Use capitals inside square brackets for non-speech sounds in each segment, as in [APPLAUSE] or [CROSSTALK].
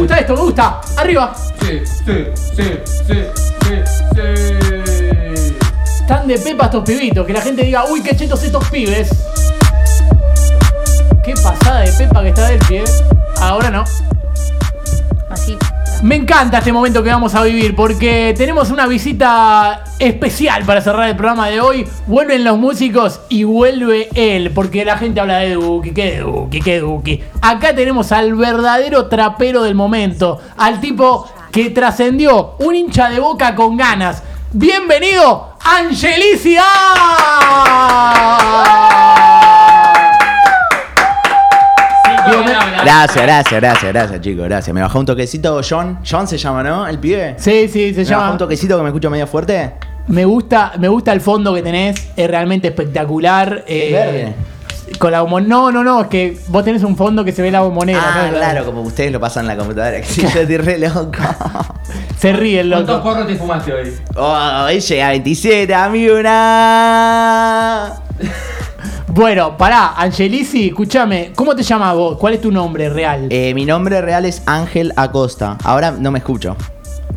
gusta esto, me gusta. Arriba. Sí, sí, sí, sí, sí, sí. Están de pepa estos pibitos. Que la gente diga, uy, qué chetos estos pibes. Qué pasada de pepa que está del pie. Ahora no. Así. Me encanta este momento que vamos a vivir porque tenemos una visita especial para cerrar el programa de hoy. Vuelven los músicos y vuelve él, porque la gente habla de Duki, que Duki, que Duki. Acá tenemos al verdadero trapero del momento, al tipo que trascendió, un hincha de boca con ganas. Bienvenido, Angelicia. Gracias, gracias, gracias, gracias, chicos, gracias. Me bajó un toquecito John. John se llama, ¿no? El pibe. Sí, sí, se Me bajó llama. un toquecito que me escucho medio fuerte. Me gusta, me gusta el fondo que tenés, es realmente espectacular. eh, verde. Con la. No, no, no, es que vos tenés un fondo que se ve la bombonera. Ah, ¿no? claro, como ustedes lo pasan en la computadora. Que sí, yo estoy re loco. [LAUGHS] Se ríe el ¿Cuántos loco. porros te fumaste hoy? Oh, hoy llega a 27, amigo. Una... Bueno, pará, Angelici, escúchame, ¿cómo te llamas vos? ¿Cuál es tu nombre real? Eh, mi nombre real es Ángel Acosta. Ahora no me escucho.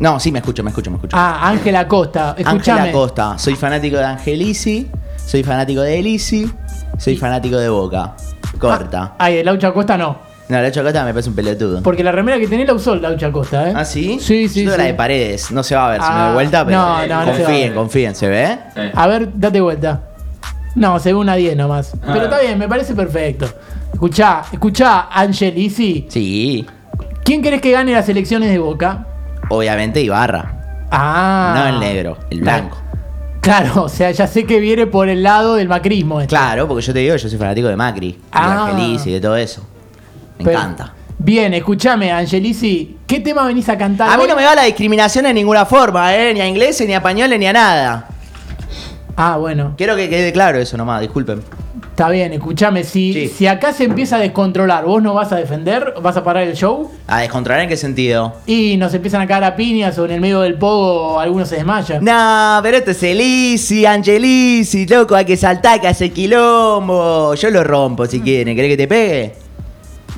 No, sí me escucho, me escucho, me escucho. Ah, Ángel Acosta. Ángel Escúchame. Acosta. Soy fanático de Angelici. Soy fanático de Elisi. Soy fanático de Boca. Corta. Ay, el Laucha Acosta no. No, la Acosta me parece un pelotudo. Porque la remera que tenés la usó el Laucha Acosta, ¿eh? ¿Ah, sí? Sí, sí, Yo sí. la de paredes. No se va a ver si me Ah, doy vuelta, pero no, no, no se va a confíen, ver. confíen. ¿Se ve? Sí. A ver, date vuelta. No, se ve una 10 nomás. Ah. Pero está bien, me parece perfecto. Escuchá, escuchá, Angelici. Sí. ¿Quién querés que gane las elecciones de Boca? Obviamente Ibarra. Ah. No el negro, el blanco. Claro, o sea, ya sé que viene por el lado del macrismo. esto. Claro, porque yo te digo, yo soy fanático de Macri. Ah. De Angelici, de todo eso. Me Pero- encanta. Bien, escúchame, Angelici, ¿qué tema venís a cantar? A mí no me va la discriminación en ninguna forma, ¿eh? Ni a ingleses, ni a españoles, ni a nada. Ah, bueno, Quiero que quede claro eso nomás, disculpen. está bien, escúchame, si, Sí. si acá se empieza a descontrolar, ¿vos no vas a defender? ¿Vas a parar el show? ¿A descontrolar en qué sentido? Y nos empiezan a caer a piñas o en el medio del pogo algunos se desmayan. No, pero este es Elisi, Angelici, loco, hay que saltar, que hace quilombo. Yo lo rompo si quieren. ¿Querés que te pegue?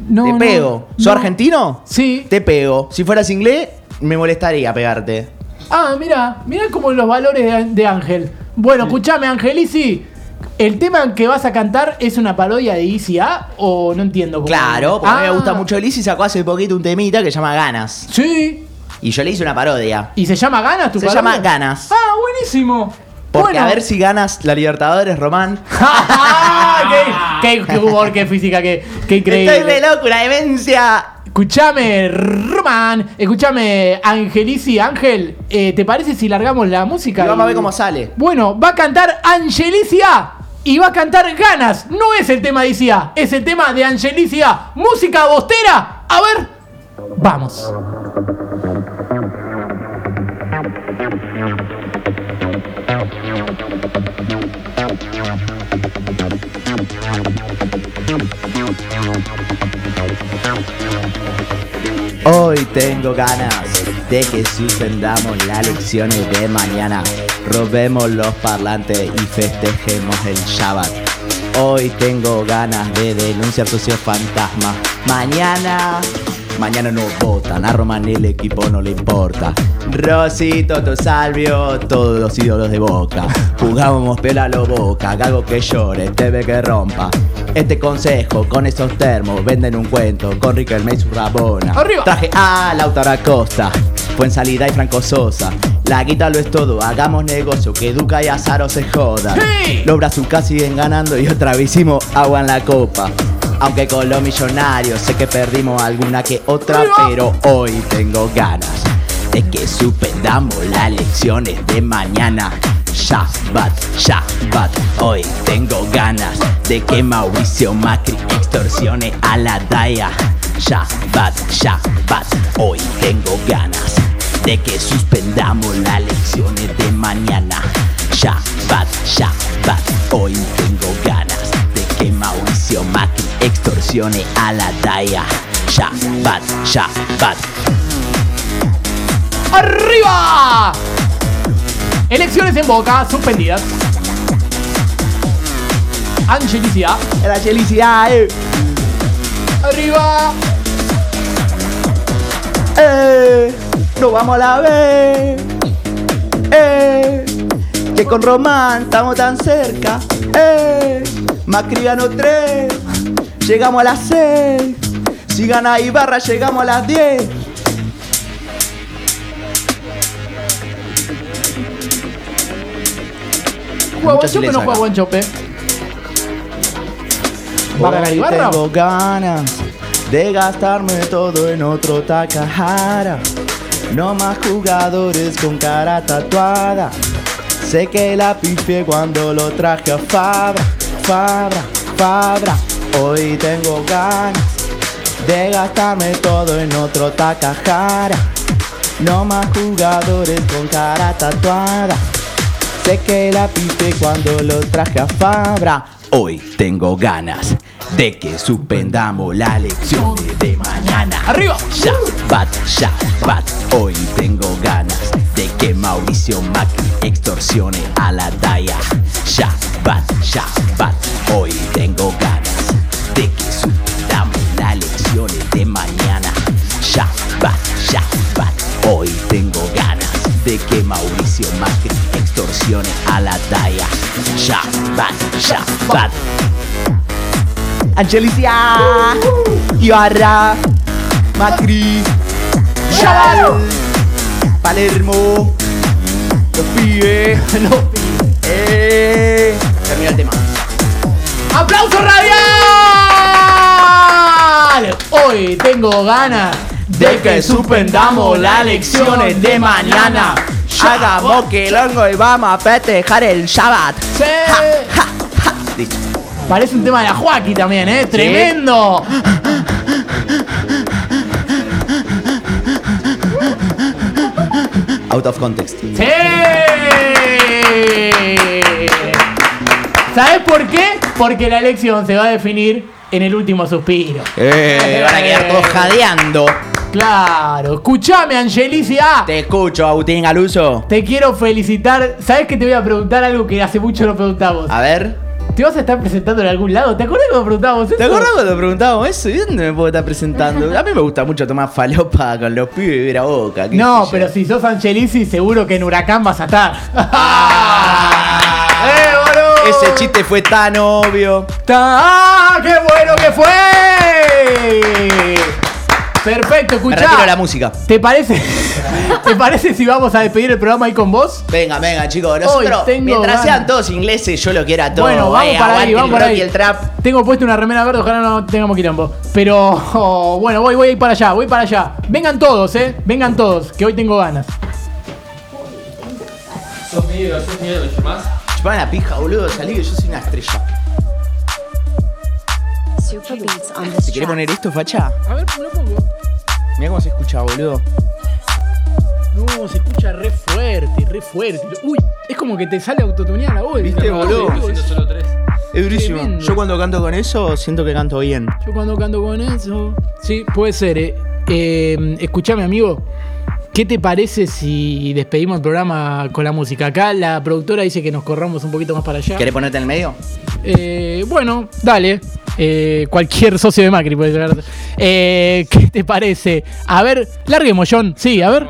No, te no, pego. ¿Sos no. argentino? Sí. Te pego. Si fueras inglés, me molestaría pegarte. Ah, mira, mira como los valores de, de Ángel. Bueno, escúchame, Angelici. ¿El tema que vas a cantar es una parodia de Easy A o no entiendo cómo? Claro, porque a mí me Ah, gusta mucho Elisi sacó hace poquito un temita que se llama Ganas. Sí. Y yo le hice una parodia. ¿Y se llama Ganas tu Se parodia? llama Ganas. Ah, buenísimo. Porque Bueno. a ver si ganas la Libertadores, Román. [LAUGHS] qué, qué, qué humor, qué física, qué, qué increíble. Estoy re loco, una demencia. Escúchame, Román. Escúchame, Angelici, Ángel. eh, ¿Te parece si largamos la música? Y vamos a ver cómo sale. Bueno, va a cantar Angelicia y va a cantar Ganas. No es el tema de Isia, es el tema de Angelicia. Música bostera. A ver, vamos. Hoy tengo ganas de que suspendamos las lecciones de mañana. Robemos los parlantes y festejemos el Shabbat. Hoy tengo ganas de denunciar socios fantasmas. Mañana, mañana no votan. A Román el equipo no le importa. Rosito, Salvio, todos los ídolos de boca. Jugábamos pela a lo boca, Gago que llore, TV que rompa. Este consejo con esos termos venden un cuento con Riquelme y su rabona. Arriba. Traje a Lautaro Acosta, fue en salida y Franco Sosa. La guita lo es todo, hagamos negocio, que Duca y Azaro se jodan. Sí. Los brazucas siguen ganando y otra vez hicimos agua en la copa. Aunque con los millonarios sé que perdimos alguna que otra, pero hoy tengo ganas de que suspendamos las elecciones de mañana. Shabbat, Shabbat, hoy tengo ganas de que Mauricio Macri extorsione a la DAIA. Shabbat, Shabbat, hoy tengo ganas de que suspendamos las elecciones de mañana. Shabbat, Shabbat, extorsione a la DAIA. Shabbat, Shabbat. ¡Arriba! Elecciones en Boca suspendidas. Angelicia, La felicidad, eh. arriba. Eh, nos vamos a la vez. Eh, que con Román estamos tan cerca. Eh, Macri ganó tres. Llegamos a las seis. Si gana Ibarra, llegamos a las 10. ¿Juega Mucha Guanchope o no juega acá. Guanchope? ¿Va a ganar Hoy Ibarra? Tengo ganas de gastarme todo en otro Takahara. No más jugadores con cara tatuada. Sé que la pifié cuando lo traje a Fabra, Fabra, Fabra. Hoy tengo ganas de gastarme todo en otro Takahara. No más jugadores con cara tatuada. Sé que la piste cuando lo traje a Fabra. Hoy tengo ganas de que suspendamos la lección de mañana. ¡Arriba! Shabbat, Shabbat. Hoy tengo ganas de que Mauricio Macri extorsione a la Daya. Shabbat, Shabbat. Hoy extorsione a la Daya. Shabbat, Shabbat. Angelicia, Ibarra, Macri, Chaval, Palermo, los pibes. [LAUGHS] No. Eh, termina el tema. ¡Aplauso radial! Hoy tengo ganas de que suspendamos las lecciones de mañana. Hagamos que longo y vamos a festejar el Shabbat. Sí. Ja, ja, ja. Listo. Parece un tema de la Joaquí también, ¿eh? ¡Tremendo! Out of context. ¡Sí! ¿Sabes por qué? Porque la elección se va a definir en el último suspiro. Eh, van a quedar todos jadeando. Claro. Escuchame, Angelicia. Te escucho, Agustín Galuso. Te quiero felicitar. ¿Sabes que te voy a preguntar algo que hace mucho no preguntamos? A ver. ¿Te vas a estar presentando en algún lado? ¿Te acuerdas cuando preguntábamos eso? ¿Te acuerdas cuando preguntábamos eso? ¿Y dónde me puedo estar presentando? A mí me gusta mucho tomar falopa con los pibes y ver a boca. No, pero si sos Angelici, seguro que en Huracán vas a estar. Ah. [LAUGHS] ¡Eh, boludo! Ese chiste fue tan obvio. ¡Ah, qué bueno que fue! Perfecto, Me escuchá. retiro la música. ¿Te parece? [LAUGHS] ¿Te parece si vamos a despedir el programa ahí con vos? Venga, venga, chicos. Nosotros, tengo mientras ganas. sean todos ingleses, yo lo quiero a todos. Bueno, vamos Eh, para ahí, vamos para ahí. el trap. Tengo puesto una remera verde, ojalá no tengamos quilombo. Pero oh, [LAUGHS] bueno, voy, voy a ir para allá, voy para allá. Vengan todos, eh. Vengan todos, que hoy tengo ganas. Sos ídolo, sos ídolo, más. Chupame la pija, boludo. Salí que yo soy una estrella. Super beats on this ¿Te querés track. poner esto, facha? A ver, lo pongo. Mira cómo se escucha, boludo. No, se escucha re fuerte, re fuerte. Uy, es como que te sale autotunear la voz. ¿Viste, boludo? solo tres. Es durísimo. Tremendo. Yo cuando canto con eso, siento que canto bien. Yo cuando canto con eso. Sí, puede ser, eh. Eh, escuchame, amigo. ¿Qué te parece si despedimos el programa con la música? Acá la productora dice que nos corramos un poquito más para allá. ¿Querés ponerte en el medio? Eh, bueno, dale. Eh, cualquier socio de Macri puede llegar. Eh, ¿Qué te parece? A ver, larguemos, John. Sí, a ver.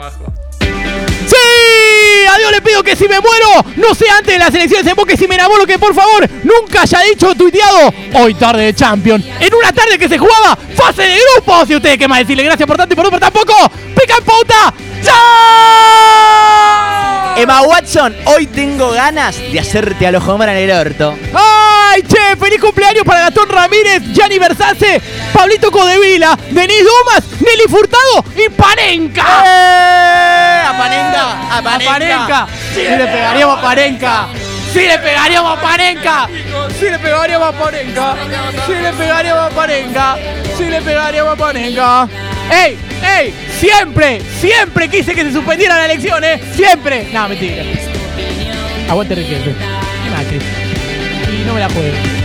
¡Sí! A Dios le pido que si me muero, no sea antes de las elecciones y si me enamoro, que por favor nunca haya dicho tuiteado hoy tarde de Champion. En una tarde que se jugaba fase de grupos. Y ustedes qué más decirle, gracias por tanto y por no por tampoco. ¡Pica en pauta! ¡Chao! Emma Watson, hoy tengo ganas de hacerte a los en el orto. ¡Ay, che! ¡Feliz cumpleaños para Gastón Ramírez, Gianni Versace, Pablito Codevila, Denis Dumas, Nelly Furtado y Panenka! ¡Eh! ¡A Panenka! ¡A ¡A Panenka! ¡Sí le pegaríamos a Panenka! ¡Sí le pegaríamos a Panenka! ¡Sí le pegaríamos a Panenka! ¡Sí le pegaríamos a Panenka! ¡Sí le pegaríamos a Panenka! ¡Ey! ¡Ey! ¡Siempre! ¡Siempre quise que se suspendieran las elecciones! ¡Siempre! No, mentira. Aguante Riquelme. Macri. Y no me la juego.